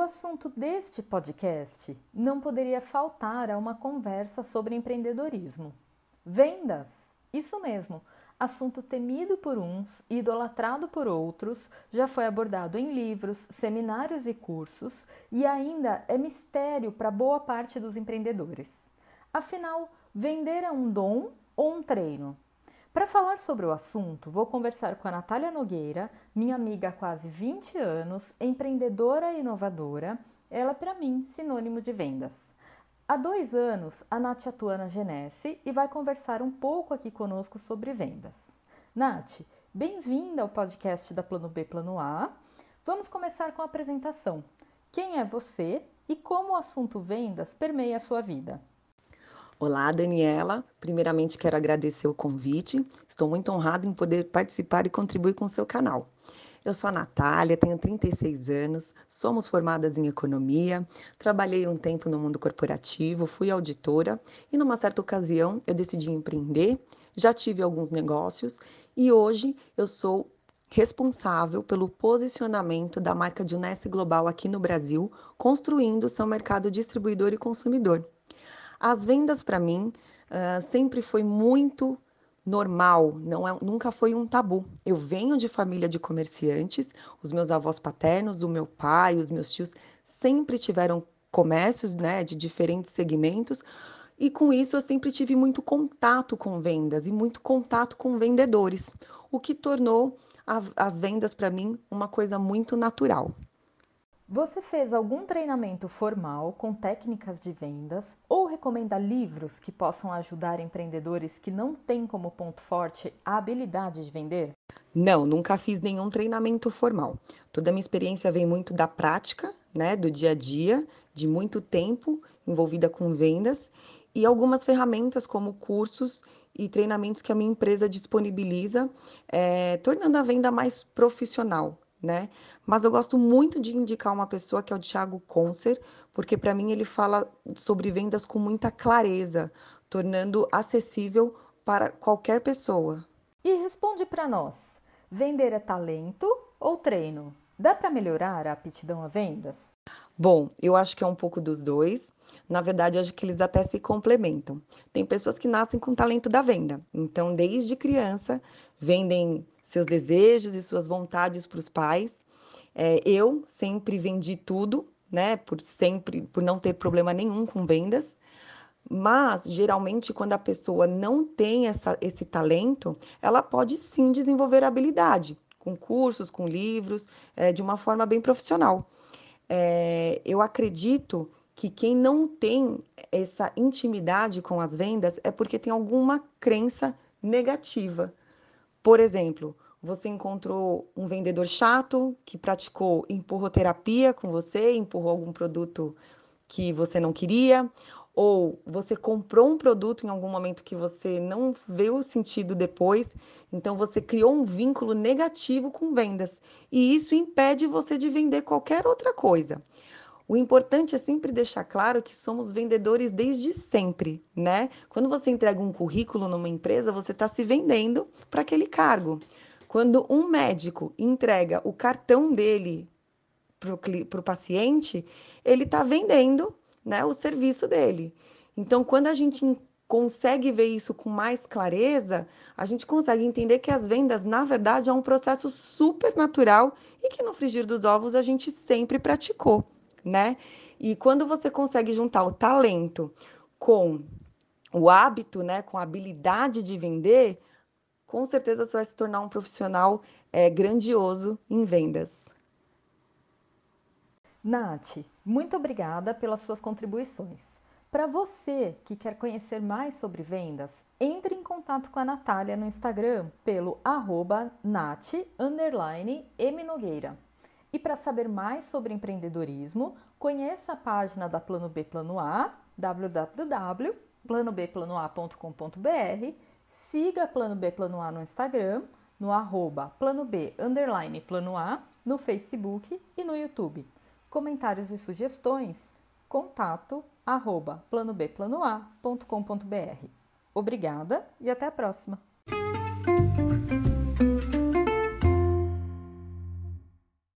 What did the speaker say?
assunto deste podcast não poderia faltar a uma conversa sobre empreendedorismo. Vendas! Isso mesmo! Assunto temido por uns e idolatrado por outros, já foi abordado em livros, seminários e cursos e ainda é mistério para boa parte dos empreendedores. Afinal, vender é um dom ou um treino? Para falar sobre o assunto, vou conversar com a Natália Nogueira, minha amiga há quase 20 anos, empreendedora e inovadora, ela para mim sinônimo de vendas. Há dois anos, a Nath atua na Genesse e vai conversar um pouco aqui conosco sobre vendas. Nath, bem-vinda ao podcast da Plano B Plano A. Vamos começar com a apresentação. Quem é você e como o assunto vendas permeia a sua vida? Olá, Daniela. Primeiramente, quero agradecer o convite. Estou muito honrada em poder participar e contribuir com o seu canal. Eu sou a Natália, tenho 36 anos, somos formadas em economia, trabalhei um tempo no mundo corporativo, fui auditora e, numa certa ocasião, eu decidi empreender. Já tive alguns negócios e hoje eu sou responsável pelo posicionamento da marca de Unesse Global aqui no Brasil, construindo seu mercado distribuidor e consumidor. As vendas para mim uh, sempre foi muito normal, não é, nunca foi um tabu. Eu venho de família de comerciantes, os meus avós paternos, o meu pai, os meus tios sempre tiveram comércios, né, de diferentes segmentos. E com isso eu sempre tive muito contato com vendas e muito contato com vendedores, o que tornou a, as vendas para mim uma coisa muito natural. Você fez algum treinamento formal com técnicas de vendas ou recomenda livros que possam ajudar empreendedores que não têm como ponto forte a habilidade de vender? Não, nunca fiz nenhum treinamento formal. Toda a minha experiência vem muito da prática, né, do dia a dia, de muito tempo envolvida com vendas e algumas ferramentas como cursos e treinamentos que a minha empresa disponibiliza, é, tornando a venda mais profissional, né? Mas eu gosto muito de indicar uma pessoa que é o Thiago Concer, porque para mim ele fala sobre vendas com muita clareza, tornando acessível para qualquer pessoa. E responde para nós: vender é talento ou treino? Dá para melhorar a aptidão a vendas? Bom, eu acho que é um pouco dos dois. Na verdade, eu acho que eles até se complementam. Tem pessoas que nascem com talento da venda. Então, desde criança, vendem seus desejos e suas vontades para os pais. É, eu sempre vendi tudo, né? Por sempre, por não ter problema nenhum com vendas. Mas geralmente, quando a pessoa não tem essa, esse talento, ela pode sim desenvolver habilidade, com cursos, com livros, é, de uma forma bem profissional. É, eu acredito que quem não tem essa intimidade com as vendas é porque tem alguma crença negativa por exemplo, você encontrou um vendedor chato que praticou empurroterapia com você, empurrou algum produto que você não queria, ou você comprou um produto em algum momento que você não vê o sentido depois, então você criou um vínculo negativo com vendas, e isso impede você de vender qualquer outra coisa. O importante é sempre deixar claro que somos vendedores desde sempre, né? Quando você entrega um currículo numa empresa, você está se vendendo para aquele cargo. Quando um médico entrega o cartão dele para o paciente, ele está vendendo né, o serviço dele. Então, quando a gente consegue ver isso com mais clareza, a gente consegue entender que as vendas, na verdade, é um processo super natural e que no frigir dos ovos a gente sempre praticou né? E quando você consegue juntar o talento com o hábito, né, com a habilidade de vender, com certeza você vai se tornar um profissional é, grandioso em vendas. Nath, muito obrigada pelas suas contribuições. Para você que quer conhecer mais sobre vendas, entre em contato com a Natália no Instagram pelo arroba. E para saber mais sobre empreendedorismo, conheça a página da Plano B Plano A, www.planobplanoa.com.br, siga Plano B Plano A no Instagram, no arroba plano B underline plano A, no Facebook e no YouTube. Comentários e sugestões, contato arroba planobplanoa.com.br. Obrigada e até a próxima!